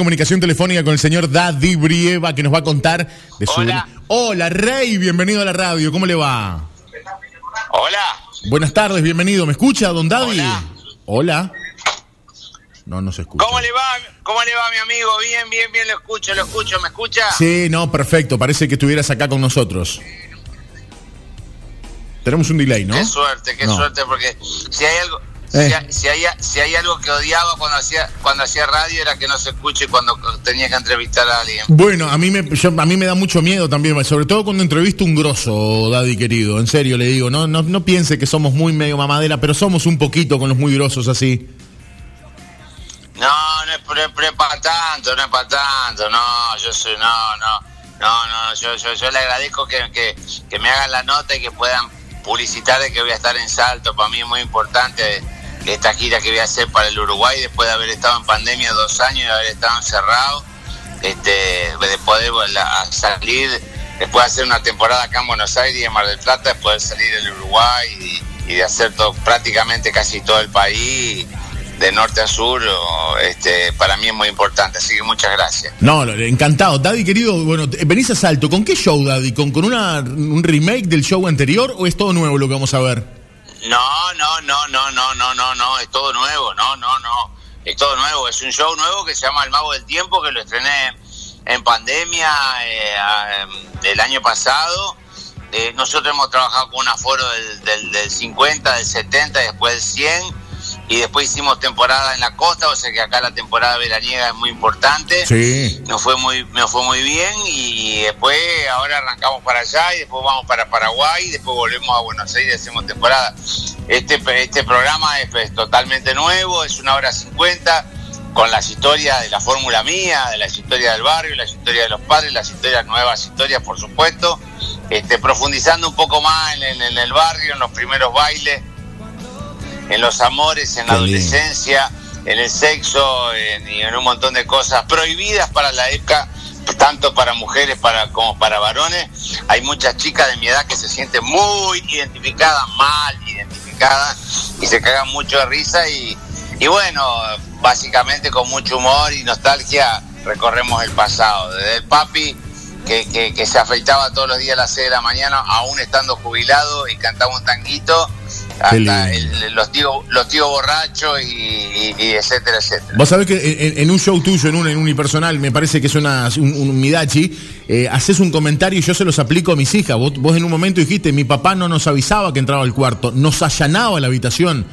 Comunicación telefónica con el señor Daddy Brieva que nos va a contar de su... Hola. Hola, Rey, bienvenido a la radio, ¿cómo le va? Hola. Buenas tardes, bienvenido. ¿Me escucha, don Daddy? Hola. Hola. No, no se escucha. ¿Cómo le va? ¿Cómo le va, mi amigo? Bien, bien, bien, lo escucho, lo escucho, ¿me escucha? Sí, no, perfecto, parece que estuvieras acá con nosotros. Tenemos un delay, ¿no? Qué suerte, qué No. suerte, porque si hay algo... Eh. Si, hay, si, hay, si hay algo que odiaba cuando hacía cuando hacía radio era que no se escuche cuando tenía que entrevistar a alguien. Bueno, a mí me yo- a mí me da mucho miedo también, sobre todo cuando entrevisto un grosso, Daddy querido. En serio le digo, no, no, no piense que somos muy medio mamadera, pero somos un poquito con los muy grosos así. No, no es, para tanto, no es para tanto, no, yo soy, no, no, no, no, yo, yo, yo le agradezco que, que, que me hagan la nota y que puedan publicitar de que voy a estar en Salto, para mí es muy importante esta gira que voy a hacer para el Uruguay después de haber estado en pandemia dos años y haber estado encerrado, este, de poder salir, después de hacer una temporada acá en Buenos Aires y en Mar del Plata, de salir del Uruguay y, de hacer prácticamente casi todo el país de norte a sur, este, para mí es muy importante, así que muchas gracias. No, encantado. Daddy querido, bueno, venís a Salto. ¿Con qué show, Daddy? ¿Con, con una, un remake del show anterior o es todo nuevo lo que vamos a ver? No, no, no, no, no, no, no, no, es todo nuevo, no, no, no, es todo nuevo, es un show nuevo que se llama El Mago del Tiempo, que lo estrené en pandemia eh, a- el año pasado. Eh, nosotros hemos trabajado con un aforo del, del, del 50, del 70, después del 100, y después hicimos temporada en la costa, o sea que acá la temporada veraniega es muy importante Sí. nos fue muy nos fue muy bien y después ahora arrancamos para allá y después vamos para Paraguay y después volvemos a Buenos Aires y hacemos temporada. Este este programa es, pues, totalmente nuevo, es una hora 50 con las historias de la fórmula mía, de las historias del barrio, las historias de los padres, las historias nuevas historias, por supuesto, este profundizando un poco más en, en- en el barrio, en los primeros bailes, en los amores, en la adolescencia, en el sexo en- y en un montón de cosas prohibidas para la época, tanto para mujeres para, como para varones. Hay muchas chicas de mi edad que se sienten muy identificadas, mal identificadas, y se cagan mucho de risa y, y bueno, básicamente con mucho humor y nostalgia recorremos el pasado. Desde el papi que, que, que se afeitaba todos los días a las 6 de la mañana, aún estando jubilado y cantaba un tanguito, hasta lindo. el- los tíos los tíos borrachos y, y- y etcétera, etcétera. Vos sabés que en, en un show tuyo, en un en unipersonal, me parece que es una, un, un Midachi, eh, haces un comentario y yo se los aplico a mis hijas. Vos, vos en un momento dijiste, mi papá no nos avisaba que entraba al cuarto, nos allanaba la habitación.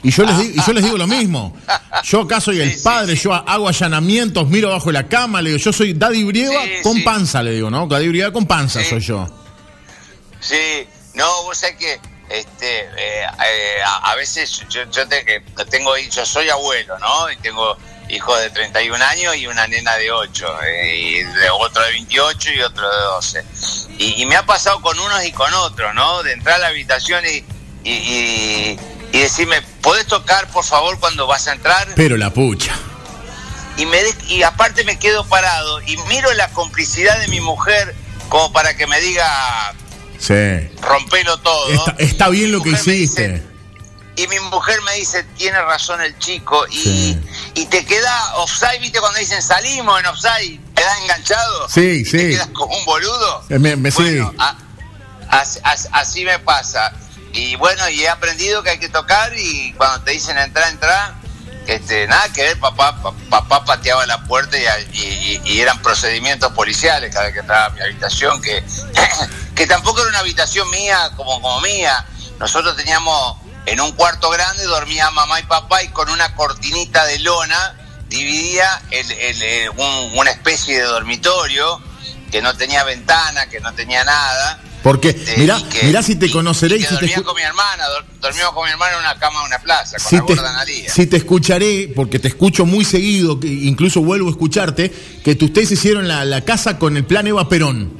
Y yo, les, y yo les digo lo mismo. Yo acá soy el Sí, sí, padre, yo hago allanamientos, miro bajo la cama, le digo, yo soy Daddy Brieva con panza, le digo, ¿no? Daddy Brieva con panza soy yo. Sí, no, vos sabés que este, eh, eh, a, a veces yo, yo te- que tengo, yo soy abuelo, ¿no? Y tengo hijos de 31 años y una nena de 8, eh, y de otro de 28 y otro de 12. Y, y me ha pasado con unos y con otros, ¿no? De entrar a la habitación y, y, y- y decirme, ¿podés tocar por favor cuando vas a entrar? Pero la pucha. y me de- y aparte me quedo parado y miro la complicidad de mi mujer como para que me diga Sí. rompelo todo. Está, está bien lo que hiciste. dice- y mi mujer me dice, tiene razón el chico, y, Sí. y te queda offside, viste cuando dicen salimos en offside, quedas enganchado, Sí, y te sí. quedas como un boludo. Eh, me- me- sí. Bueno, a- as- as- así me pasa. Y bueno, y he aprendido que hay que tocar y cuando te dicen entrar, entrar, este, nada que ver, papá, pa- papá pateaba la puerta y, y- y eran procedimientos policiales cada vez que entraba a mi habitación, que, que tampoco era una habitación mía como, como mía. Nosotros teníamos en un cuarto grande, dormía mamá y papá y con una cortinita de lona dividía una especie de dormitorio que no tenía ventana, que no tenía nada. Porque, mirá, y que- mirá si te conoceré y si te, dormía escu- con mi hermana, dor- dormíamos con mi hermana en una cama de una plaza, con si la te, gorda Analía. si te escucharé, porque te escucho muy seguido, que incluso vuelvo a escucharte, que tú- ustedes hicieron la, la casa con el plan Eva Perón.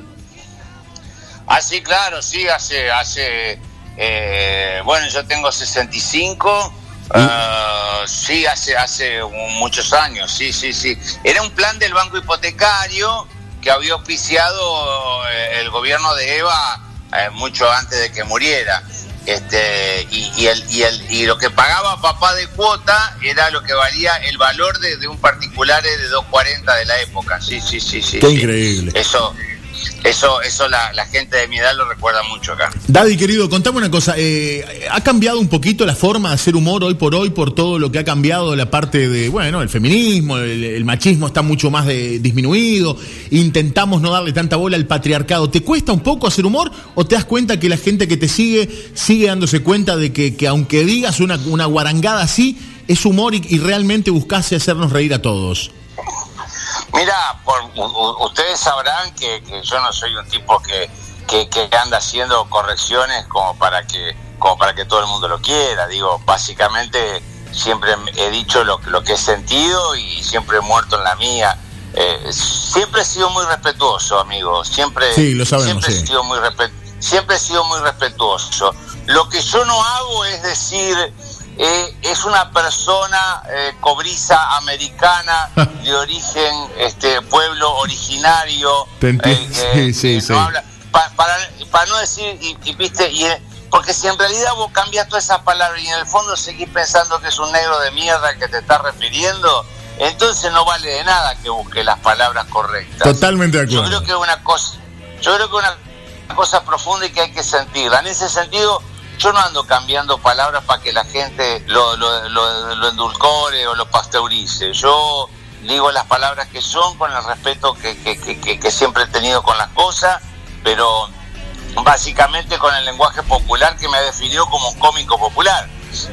Ah, sí, claro, sí, hace, hace, eh, bueno, yo tengo 65, ah, sí, hace, hace muchos años, sí, sí, sí. Era un plan del banco hipotecario que había auspiciado eh, el gobierno de Eva eh, mucho antes de que muriera. este, y, el, y, el, y lo que pagaba papá de cuota era lo que valía el valor de, un particular de 240 de la época. Sí, sí, sí, sí. Qué increíble. Eso, eso, eso la, gente de mi edad lo recuerda mucho acá. Daddy, querido, contame una cosa. Eh, ¿Ha cambiado un poquito la forma de hacer humor hoy por hoy por todo lo que ha cambiado la parte de, bueno, el feminismo, el, machismo está mucho más disminuido? Intentamos no darle tanta bola al patriarcado. ¿Te cuesta un poco hacer humor o te das cuenta que la gente que te sigue sigue dándose cuenta de que, aunque digas una, una guarangada así, es humor y, y realmente buscase hacernos reír a todos? Mira, por, ustedes sabrán que, yo no soy un tipo que, que, anda haciendo correcciones como para que como para que todo el mundo lo quiera. Digo, básicamente siempre he dicho lo, lo que he sentido y siempre he muerto en la mía. Eh, siempre he sido muy respetuoso, amigo. Siempre, siempre he sido muy siempre he sido muy respetuoso. Lo que yo no hago es decir eh, es una persona eh, cobriza americana de origen, este pueblo originario. Eh, sí, sí, para, no decir, y, viste, y, porque si en realidad vos cambias todas esas palabras y en el fondo seguís pensando que es un negro de mierda que te está refiriendo, entonces no vale de nada que busque las palabras correctas. Totalmente de acuerdo. Yo creo que es una cosa, yo creo que una cosa profunda y que hay que sentirla. En ese sentido, yo no ando cambiando palabras para que la gente lo, lo, endulcore o lo pasteurice. Yo digo las palabras que son con el respeto que, siempre he tenido con las cosas, pero básicamente con el lenguaje popular que me definió como un cómico popular.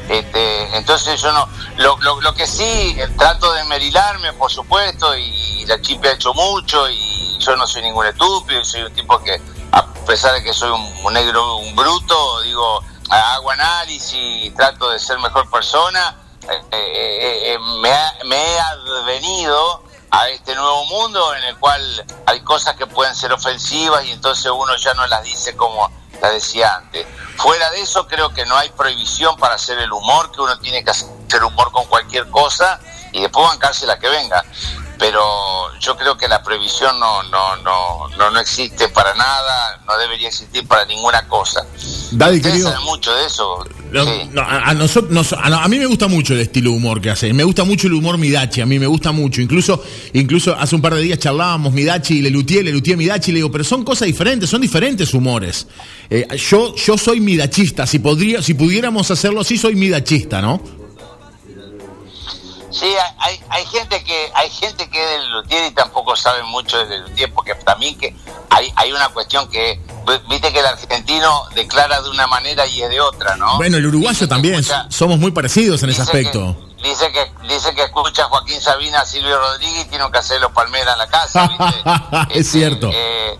Este, entonces yo no, lo, lo, que sí eh, trato de merilarme, por supuesto, y, la chipe ha hecho mucho, y yo no soy ningún estúpido, soy un tipo que, a pesar de que soy un negro, un bruto, digo, hago análisis, trato de ser mejor persona, eh, eh, eh, me, he advenido a este nuevo mundo en el cual hay cosas que pueden ser ofensivas y entonces uno ya no las dice como las decía antes. Fuera de eso creo que no hay prohibición para hacer el humor, que uno tiene que hacer humor con cualquier cosa y después bancarse la que venga pero yo creo que la prohibición no, no, no, no, no existe para nada, no debería existir para ninguna cosa. Daddy, querido, mucho de eso. a, nosotros, a, mí me gusta mucho el estilo de humor que hace. Me gusta mucho el humor Midachi, a mí me gusta mucho. Incluso, incluso hace un par de días charlábamos Midachi y le lutié, le lutié Midachi y le digo, pero son cosas diferentes, son diferentes humores. Eh, yo, yo soy midachista, si podría, si pudiéramos hacerlo así, soy midachista, ¿no? Sí, hay, hay gente que hay gente que es luthier y tampoco sabe mucho del luthier porque también que hay, hay una cuestión que viste que el argentino declara de una manera y es de otra, ¿no? Bueno, el uruguayo también, somos muy parecidos en ese aspecto. dice que dice que escucha a Joaquín Sabina, a Silvio Rodríguez y tiene que hacer los palmeras en la casa, ¿viste? es cierto. Eh,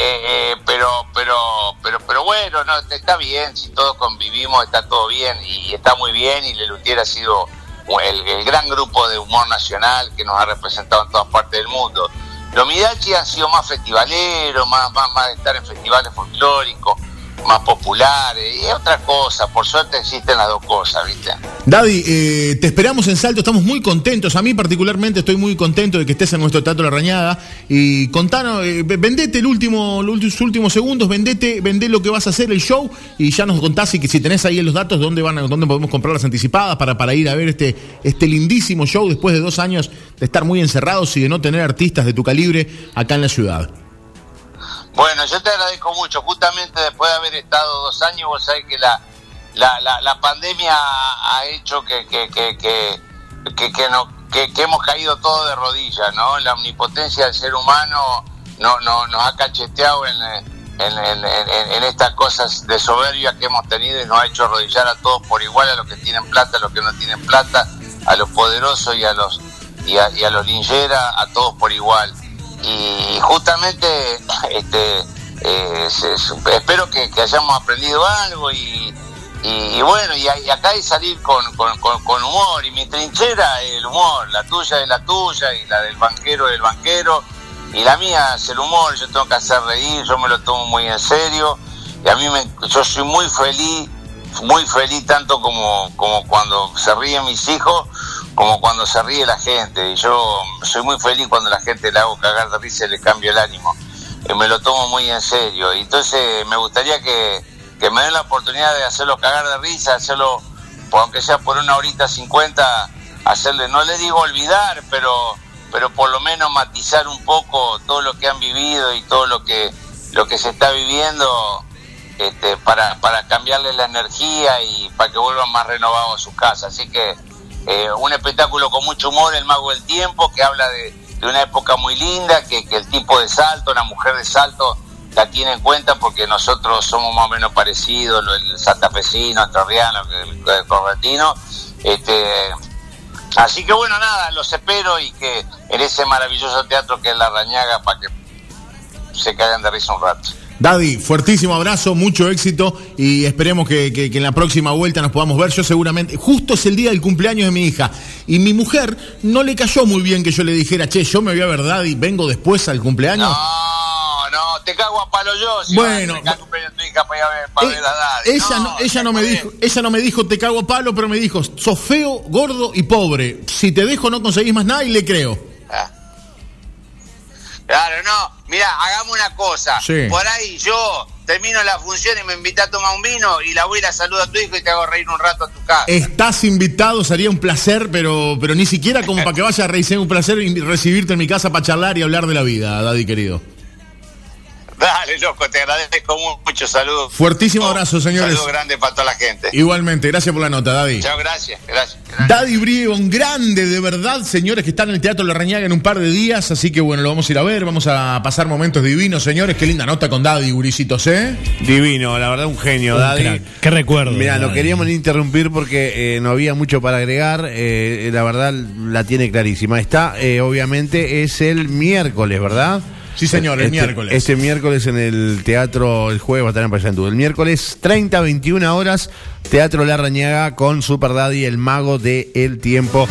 eh, eh, pero pero pero pero bueno, no está bien, si todos convivimos está todo bien y está muy bien y Lelutier ha sido el, gran grupo de humor nacional que nos ha representado en todas partes del mundo. Los Midachi han sido más festivaleros, más, más, más de estar en festivales folclóricos, más populares, y otra cosa, por suerte existen las dos cosas, ¿viste? Daddy, eh, te esperamos en Salto, estamos muy contentos, a mí particularmente estoy muy contento de que estés en nuestro Teatro La Rañada, y contanos, eh, vendete el último, los últimos segundos, vendete, vendé lo que vas a hacer, el show, y ya nos contás que si tenés ahí los datos, dónde van, dónde podemos comprar las anticipadas para, para ir a ver este, este lindísimo show después de dos años de estar muy encerrados y de no tener artistas de tu calibre acá en la ciudad. Bueno, yo te agradezco mucho. Justamente después de haber estado dos años, vos sabés que la, la, la, pandemia ha hecho que, que, que, que, que, hemos caído todos de rodillas, ¿no? La omnipotencia del ser humano no, no, nos ha cacheteado en, en, en, en, estas cosas de soberbia que hemos tenido y nos ha hecho arrodillar a todos por igual, a los que tienen plata, a los que no tienen plata, a los poderosos y a los, y a, y a los lingeras, a todos por igual y justamente este, eh, espero que, hayamos aprendido algo y, bueno, y, acá hay salir con, con, humor y mi trinchera es el humor, la tuya es la tuya y la del banquero es el banquero y la mía es el humor, yo tengo que hacer reír, yo me lo tomo muy en serio y a mí me, yo soy muy feliz, muy feliz tanto como, como cuando se ríen mis hijos como cuando se ríe la gente. Y yo soy muy feliz cuando la gente le hago cagar de risa y le cambio el ánimo. Y me lo tomo muy en serio. Y entonces me gustaría que, que me den la oportunidad de hacerlo cagar de risa, hacerlo, aunque sea por una horita cincuenta, hacerle, no le digo olvidar, pero, pero por lo menos matizar un poco todo lo que han vivido y todo lo que, lo que se está viviendo este, para, para cambiarle la energía y para que vuelvan más renovados a su casa. Así que eh, un espectáculo con mucho humor, El Mago del Tiempo, que habla de, una época muy linda, que, el tipo de salto, una mujer de salto, la tiene en cuenta porque nosotros somos más o menos parecidos, el santafesino, el torriano, el, el correntino. Este, así que bueno, nada, los espero y que en ese maravilloso teatro que es La Rañaga, para que se caigan de risa un rato. Daddy, fuertísimo abrazo, mucho éxito y esperemos que, en la próxima vuelta nos podamos ver. Yo seguramente, justo es el día del cumpleaños de mi hija y mi mujer no le cayó muy bien que yo le dijera, che, yo me voy a ver Daddy, vengo después al cumpleaños. No, no, te cago a palo yo. Si bueno, tu hija para ver, para ver a Daddy. Ella no, ella no me dijo, ella no me dijo te cago a palo, pero me dijo, sos feo, gordo y pobre. Si te dejo no conseguís más nada y le creo. Ah. Claro, no. Mira, hagamos una cosa. Por ahí yo termino la función y me invita a tomar un vino y la voy a ir a tu hijo y te hago reír un rato a tu casa. Estás invitado, sería un placer, pero, pero ni siquiera como para que vaya a reír. Sería un placer recibirte en mi casa para charlar y hablar de la vida, Daddy querido. Dale, loco, te agradezco mucho. Saludos. Fuertísimo abrazo, señores. Saludos grande para toda la gente. Igualmente, gracias por la nota, Daddy. Chao, gracias, gracias. Daddy Brío, un grande, de verdad, señores, que están en el Teatro La Reñaga en un par de días. Así que bueno, lo vamos a ir a ver. Vamos a pasar momentos divinos, señores. Qué linda nota con Daddy, Guricitos, ¿eh? Divino, la verdad, un genio, Daddy. Qué recuerdo. Mira, lo queríamos interrumpir porque eh, no había mucho para agregar. Eh, la verdad, la tiene clarísima. Está, eh, obviamente, es el miércoles, ¿verdad? Sí, señor, el este, miércoles. Este miércoles en el Teatro El Jueves va a estar en Paysandú. El miércoles 30, 21 horas, Teatro La Rañaga con Super Daddy, el mago del el tiempo.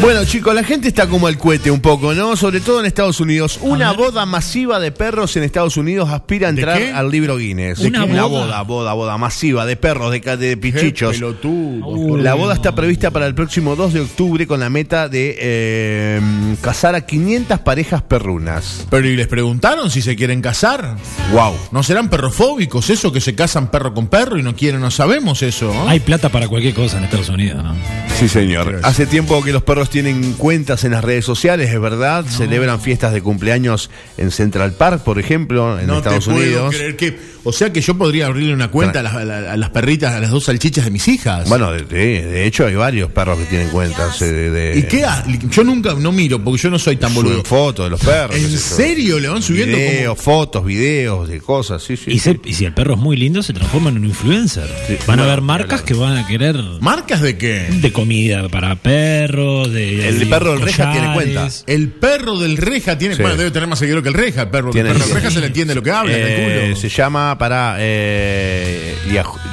Bueno, chicos, la gente está como el cohete un poco, ¿no? Sobre todo en Estados Unidos. Una boda masiva de perros en Estados Unidos aspira a entrar al libro Guinness. ¿Una, boda? boda, boda, masiva de perros, de, de pichichos. la boda está prevista para el próximo 2 de octubre con la meta de eh, casar a 500 parejas perrunas. Pero ¿y les preguntaron si se quieren casar? Wow. ¿No serán perrofóbicos eso que se casan perro con perro y no quieren? No sabemos eso. Hay plata para cualquier cosa en Estados Unidos, ¿no? Sí, señor. Hace tiempo que los perros tienen cuentas en las redes sociales, es verdad. Celebran fiestas de cumpleaños en Central Park, por ejemplo, en Estados Unidos. que, o sea que yo podría abrirle una cuenta a, las, perritas, a las dos salchichas de mis hijas. Bueno, de, hecho hay varios perros que tienen cuentas. Eh, de, ¿Y qué? Yo nunca, no miro, porque yo no soy tan boludo. fotos de los perros. ¿En serio? ¿Le van subiendo videos, fotos, videos de cosas? Sí, sí. Y, si el perro es muy lindo, se transforma en un influencer. van a haber marcas que van a querer. ¿Marcas de qué? De comida para perros, de el perro del reja tiene cuenta. El perro del reja tiene Bueno, debe tener más seguidor que el reja. El perro, del reja se le entiende lo que habla. Eh, se llama para eh,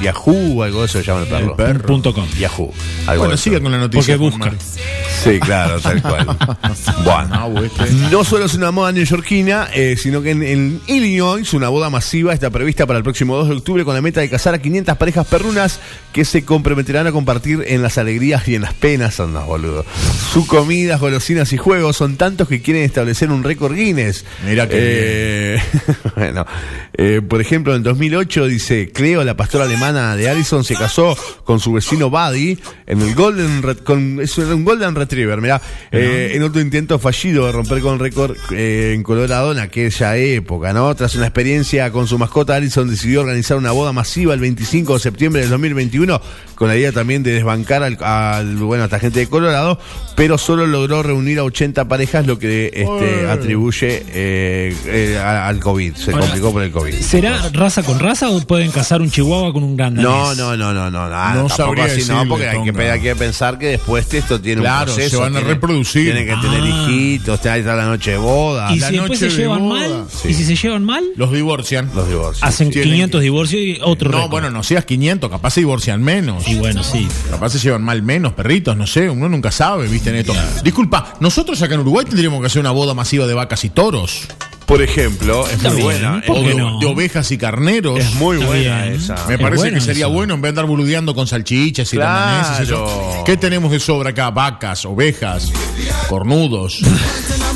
Yahoo, algo de eso se llama el perro. El Punto com. Yahoo. bueno, sigue con la noticia. Porque busca. Sí, claro, tal cual. bueno, este. no solo es una moda neoyorquina, eh, sino que en, Illinois una boda masiva está prevista para el próximo 2 de octubre con la meta de casar a 500 parejas perrunas que se comprometerán a compartir en las alegrías y en las penas, andas boludo. Su comida, golosinas y juegos son tantos que quieren establecer un récord Guinness. Mira que eh, bueno, eh, por ejemplo, en 2008 dice Cleo, la pastora alemana de Allison, se casó con su vecino Buddy en el Golden con, es un Golden Retriever, mira, eh, en otro intento fallido de romper con récord en Colorado en aquella época, ¿no? Tras una experiencia con su mascota, Allison decidió organizar una boda masiva el 25 de septiembre del 2021 con la idea también de desbancar al, bueno, a esta gente de Colorado, pero solo logró reunir a 80 parejas, lo que este, atribuye eh, eh, al COVID. Se complicó por el COVID. ¿Será raza con raza o pueden casar un chihuahua con un gran No, no, no, no, no, no, tampoco así, no, porque hay que, hay que, pensar que después esto tiene un proceso. se van a reproducir. Tienen que tener ah. hijitos, ahí está la noche de boda. ¿Y si después se llevan mal? ¿Y si se llevan mal? Los divorcian. Los divorcian. Hacen 500 divorcios y otro No, bueno, no seas 500, capaz se divorcian menos. Y bueno, sí. Capaz se llevan mal menos, perritos, no sé, uno nunca sabe, viste, en esto. Disculpa, nosotros acá en Uruguay tendríamos que hacer una boda masiva de vacas y toros. Por ejemplo, es Está muy bien, buena. ¿por O de, no? de ovejas y carneros. Es muy Está buena bien. esa. Me Es parece que sería bueno en vez de andar boludeando con salchichas y Claro. eso. ¿Qué tenemos de sobra acá? Vacas, ovejas, cornudos.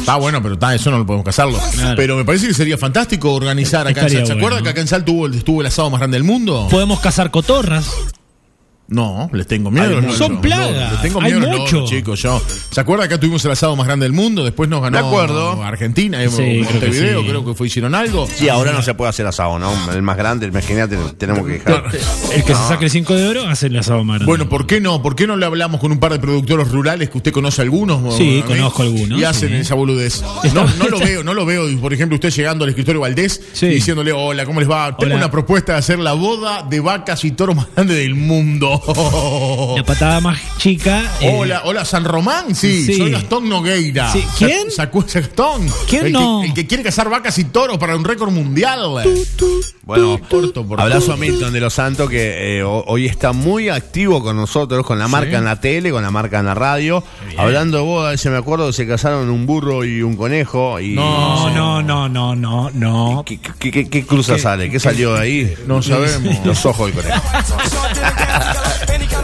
Está bueno, pero está, eso no lo podemos casarlo. Claro. Pero me parece que sería fantástico organizar acá en Salto. ¿Se bueno. acuerdan que acá en Salto hubo el, estuvo el asado más grande del mundo? Podemos cazar cotorras. No, les tengo miedo. Hay. Son No, plagas. Les tengo Hay miedo a los mucho. chicos. Yo. ¿Se acuerdan que acá tuvimos el asado más grande del mundo? Después nos ganó De acuerdo. Argentina, eh, Sí, creo que Montevideo, sí. creo que fue, hicieron algo. Sí, ahora no se puede hacer asado, ¿no? El más grande, imagínate, tenemos que dejar. El que se saque el 5 de oro hace el asado más grande. Bueno, ¿por qué no? ¿Por qué no le hablamos con un par de productores rurales que usted conoce algunos? Sí, ¿no? conozco algunos, Y hacen sí. esa boludez. No, no lo veo, no lo veo. Por ejemplo, usted llegando al escritorio Valdés y diciéndole, hola, ¿cómo les va? Tengo Hola. una propuesta de hacer la boda de vacas y toros más grande del mundo. La patada más chica. eh, Hola, hola, San Román, sí, Sí. soy Gastón Nogueira. Sí, ¿quién? Sacó ese Gastón. ¿Quién el no? Que, el que quiere cazar vacas y toros para un récord mundial. Bueno, Corto por abrazo a Milton de los Santos que eh, ho- hoy está muy activo con nosotros, con la marca en la tele, con la marca en la radio. Hablando de boda, ese me acuerdo que se casaron un burro y un conejo. Y No, no, no, no, no, no. ¿Qué, qué- qué- qué cruza sale? ¿Qué salió de ahí? No sabemos. Los ojos del conejo.